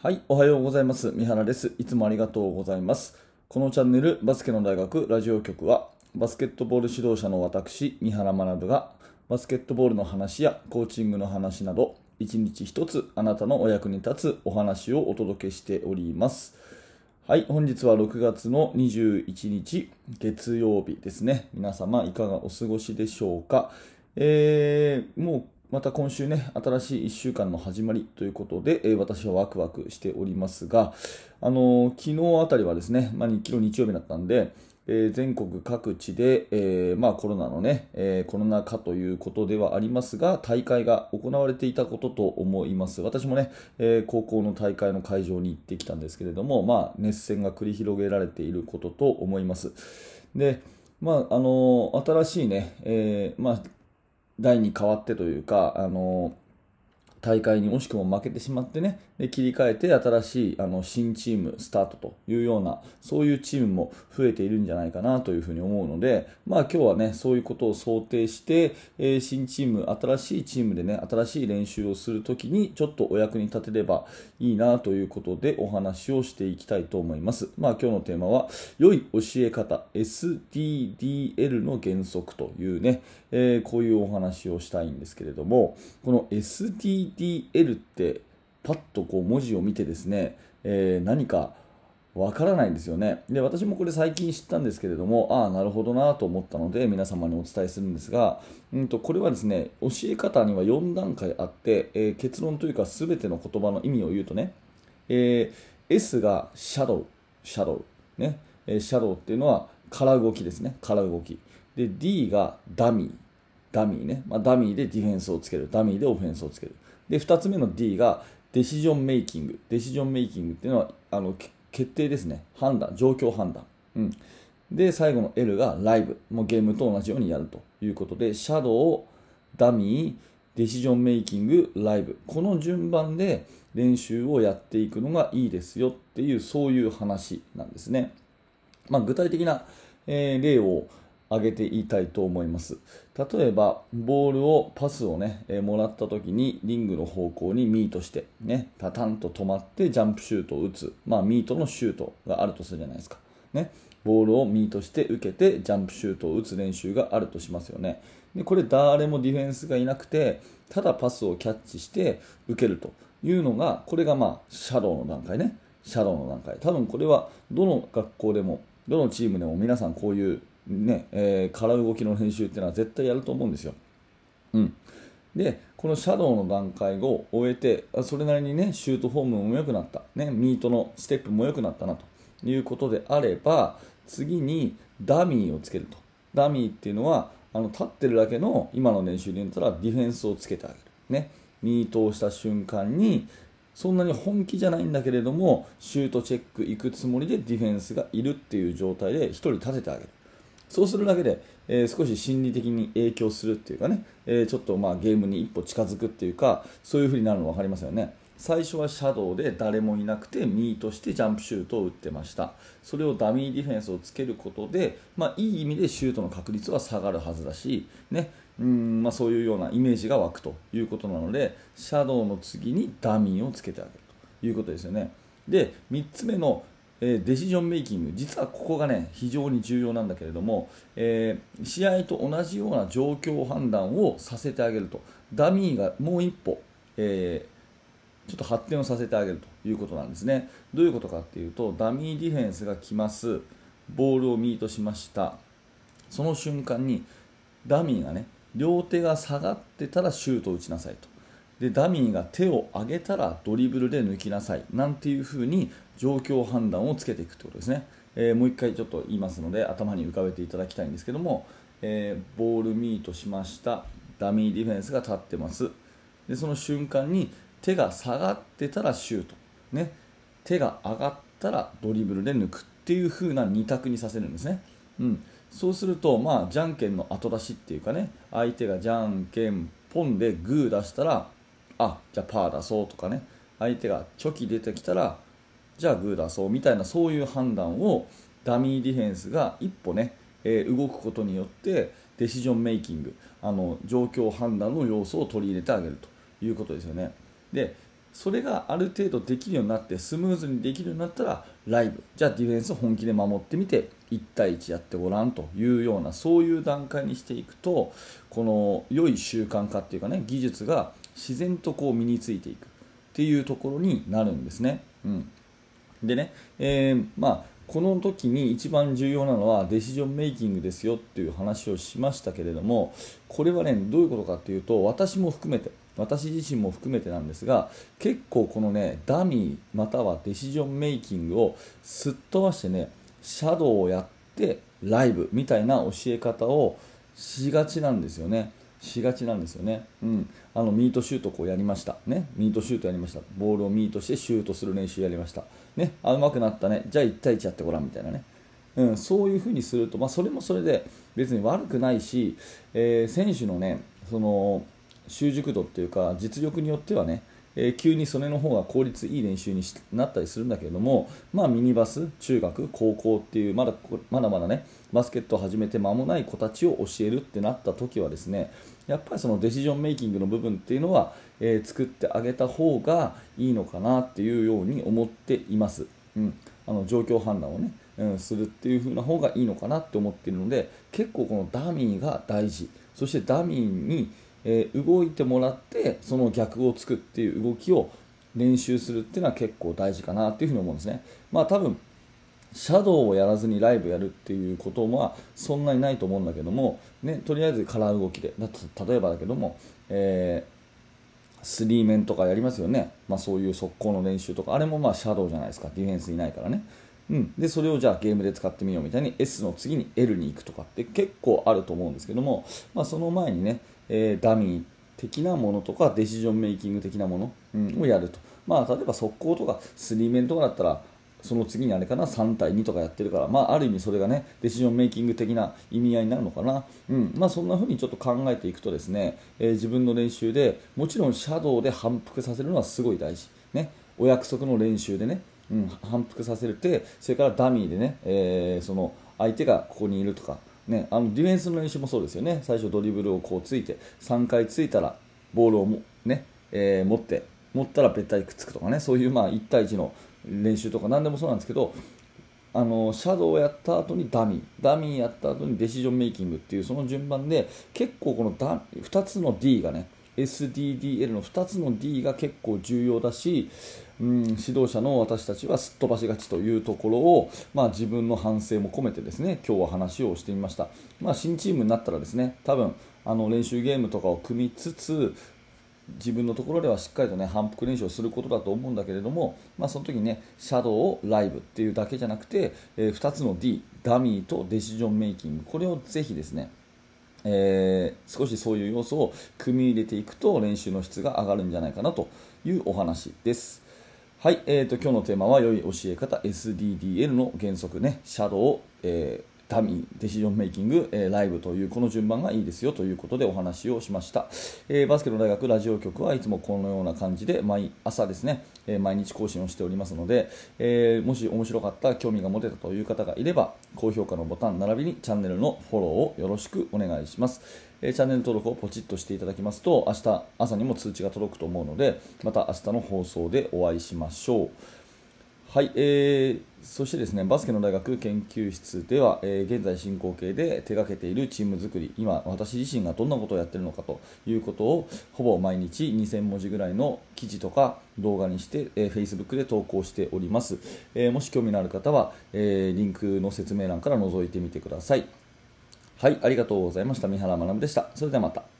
はい、おはようございます。三原です。いつもありがとうございます。このチャンネル、バスケの大学ラジオ局は、バスケットボール指導者の私、三原学が、バスケットボールの話やコーチングの話など、一日一つあなたのお役に立つお話をお届けしております。はい、本日は6月の21日、月曜日ですね。皆様、いかがお過ごしでしょうか？えー、もうまた今週ね、新しい1週間の始まりということで、えー私はワクワクしておりますが、あのー昨日あたりはですね、まあ、昨日日曜日だったんで、えー全国各地で、えまあ、コロナのね、えコロナ禍ということではありますが、大会が行われていたことと思います。私もね、え高校の大会の会場に行ってきたんですけれども、まあ、熱戦が繰り広げられていることと思います。で、まあ、あの新しいね、えーまあ、台に変わってというか、あの大会に惜しくも負けてしまってね、で切り替えて新しいあの新チームスタートというような、そういうチームも増えているんじゃないかなというふうに思うので、まあ今日はね、そういうことを想定して、えー新チーム、新しいチームでね、新しい練習をするときにちょっとお役に立てればいいなということでお話をしていきたいと思います。まあ今日のテーマは、良い教え方、SDDL の原則というね、えーこういうお話をしたいんですけれども、この SDDL ってパッとこう文字を見てですね、えー何かわからないんですよね。で、私もこれ最近知ったんですけれども、ああ、なるほどなと思ったので皆様にお伝えするんですが、うんと、これはですね、教え方には4段階あって、えー結論というか全ての言葉の意味を言うとね、えー S がシャドウ、シャドウ、ね、えシャドウっていうのは空動きですね、空動き。で、D がダミー、ダミーね、まあ、ダミーでディフェンスをつける、ダミーでオフェンスをつける。で、2つ目の D がデシジョンメイキング、デシジョンメイキングっていうのはあの決定ですね、判断、状況判断。うん。で、最後の L がライブ、もうゲームと同じようにやると。いうことで、シャドウ、ダミー、 decision making、ライブ、この順番で練習をやっていくのがいいですよっていう、そういう話なんですね。まあ、具体的な、えー例を挙げていたいと思います。例えば、ボールを、パスをね、えーもらった時にリングの方向にミートして、ね、パタンと止まってジャンプシュートを打つ。まあ、ミートのシュートがあるとするじゃないですか。ね、ボールをミートして受けてジャンプシュートを打つ練習があるとしますよね。でこれ誰もディフェンスがいなくて、ただパスをキャッチして受けるというのが、これがまあ、シャドウの段階ね。シャドウの段階。多分これはどの学校でも、どのチームでも皆さんこういうね、えー空動きの練習っていうのは絶対やると思うんですよ。うん。で、このシャドウの段階を終えて、それなりにね、シュートフォームも良くなった。ね、ミートのステップも良くなったなということであれば、次にダミーをつけると。ダミーっていうのは、あの立ってるだけの今の練習で言ったらディフェンスをつけてあげる。ね。ミートをした瞬間に、そんなに本気じゃないんだけれども、シュートチェック行くつもりでディフェンスがいるっていう状態で1人立ててあげる。そうするだけで、えー少し心理的に影響するっていうかね、えーちょっとまあゲームに一歩近づくっていうか、そういう風になるの分かりますよね。最初はシャドウで誰もいなくてミートしてジャンプシュートを打ってました。それをダミーディフェンスをつけることで、まあ、いい意味でシュートの確率は下がるはずだし、ね、うんまあ、そういうようなイメージが湧くということなので、シャドウの次にダミーをつけてあげるということですよね。で、3つ目のえーデシジョンメイキング、実はここがね、非常に重要なんだけれども、えー試合と同じような状況判断をさせてあげると、ダミーがもう一歩、えーちょっと発展をさせてあげるということなんですね。どういうことかっていうと、ダミーディフェンスが来ます、ボールをミートしました、その瞬間にダミーがね、両手が下がってたらシュートを打ちなさいと。でダミーが手を上げたらドリブルで抜きなさいなんていうふうに状況判断をつけていくということですね、えーもう一回ちょっと言いますので頭に浮かべていただきたいんですけども、えーボールミートしました。ダミーディフェンスが立ってます。でその瞬間に手が下がってたらシュート、ね、手が上がったらドリブルで抜くっていう風な2択にさせるんですね、うん、そうすると、まあ、じゃんけんの後出しっていうかね。相手がじゃんけんポンでグー出したらあじゃあパー出そうとかね。相手がチョキ出てきたらじゃあグー出そうみたいなそういう判断をダミーディフェンスが一歩ね、えー動くことによってデシジョンメイキングあの状況判断の要素を取り入れてあげるということですよね。でそれがある程度できるようになってスムーズにできるようになったらライブ。じゃあディフェンス本気で守ってみて1対1やってごらんというようなそういう段階にしていくとこの良い習慣化っていうかね技術が自然とこう身についていくっていうところになるんですね。うん、でね、えー、まあこの時に一番重要なのはデシジョンメイキングですよっていう話をしましたけれどもこれはねどういうことかっていうと私も含めて私自身も含めてなんですが結構このねダミーまたはデシジョンメイキングをすっ飛ばしてねシャドウをやってライブみたいな教え方をしがちなんですよね。しがちなんですよね、うん、あのミートシュートこうやりました、ね、ミートシュートやりました。ボールをミートしてシュートする練習やりました、ね、あうまくなったね。じゃあ1対1やってごらんみたいなね、うん、そういうふうにすると、まあ、それもそれで別に悪くないし、えー、選手のねその習熟度っていうか実力によってはねえー、急にそれの方が効率いい練習になったりするんだけれども、まあ、ミニバス、中学、高校っていうまだまだまだねバスケットを始めて間もない子たちを教えるってなった時はですねやっぱりそのデシジョンメイキングの部分っていうのは、えー、作ってあげた方がいいのかなっていうように思っています。うん、あの状況判断をね、うん、するっていう風な方がいいのかなって思っているので結構このダミーが大事そしてダミーにえー、動いてもらってその逆をつくっていう動きを練習するっていうのは結構大事かなっていうふうに思うんですね。まあ多分シャドウをやらずにライブやるっていうことはそんなにないと思うんだけども、ね、とりあえずカラー動きで。だ例えばだけども、えー、スリーメンとかやりますよね、まあ、そういう速攻の練習とか。あれもまあシャドウじゃないですか。ディフェンスいないからね、うん、でそれをじゃあゲームで使ってみようみたいに S の次に L に行くとかって結構あると思うんですけども、まあ、その前にねえー、ダミー的なものとかデシジョンメイキング的なもの、をやると、まあ、例えば速攻とかスリーメンとかだったらその次にあれかな3対2とかやってるから、まあ、ある意味それがねデシジョンメイキング的な意味合いになるのかな、うん。まあ、そんな風にちょっと考えていくとですね、えー、自分の練習でもちろんシャドウで反復させるのはすごい大事、ね、お約束の練習でね、うん、反復させるってそれからダミーでね、えー、その相手がここにいるとかね、あのディフェンスの練習もそうですよね、最初ドリブルをこうついて、3回ついたらボールをも、ねえー、持って、持ったらべったりくっつくとかね、そういうまあ1対1の練習とか何でもそうなんですけど、あのシャドウをやった後にダミー、ダミーやった後にデシジョンメイキングっていうその順番で結構このダ2つの D がね SDDL の2つの D が結構重要だし、うん、指導者の私たちはすっ飛ばしがちというところを、まあ、自分の反省も込めてですね今日は話をしてみました、まあ、新チームになったらですね多分あの練習ゲームとかを組みつつ自分のところではしっかりとね反復練習をすることだと思うんだけれども、まあ、その時にねシャドウをライブっていうだけじゃなくて、えー、2つの D ダミーとデシジョンメイキング。これをぜひですねえー、少しそういう要素を組み入れていくと練習の質が上がるんじゃないかなというお話です。はい、えーと、今日のテーマは良い教え方 SDDL の原則ね、シャドウ、えーダミー、デシジョンメイキング、えー、ライブというこの順番がいいですよということでお話をしました、えー、バスケの大学ラジオ局はいつもこのような感じで毎朝ですね、えー、毎日更新をしておりますので、えもし面白かった興味が持てたという方がいれば高評価のボタン並びにチャンネルのフォローをよろしくお願いします、えチャンネル登録をポチッとしていただきますと明日朝にも通知が届くと思うのでまた明日の放送でお会いしましょう。はい、えー、そしてですねバスケの大学研究室では、えー、現在進行形で手掛けているチーム作り今私自身がどんなことをやってるのかということをほぼ毎日2000文字ぐらいの記事とか動画にして、えー、Facebook で投稿しております、えー、もし興味のある方は、えリンクの説明欄から覗いてみてください。はいありがとうございました。三原学でした。それではまた。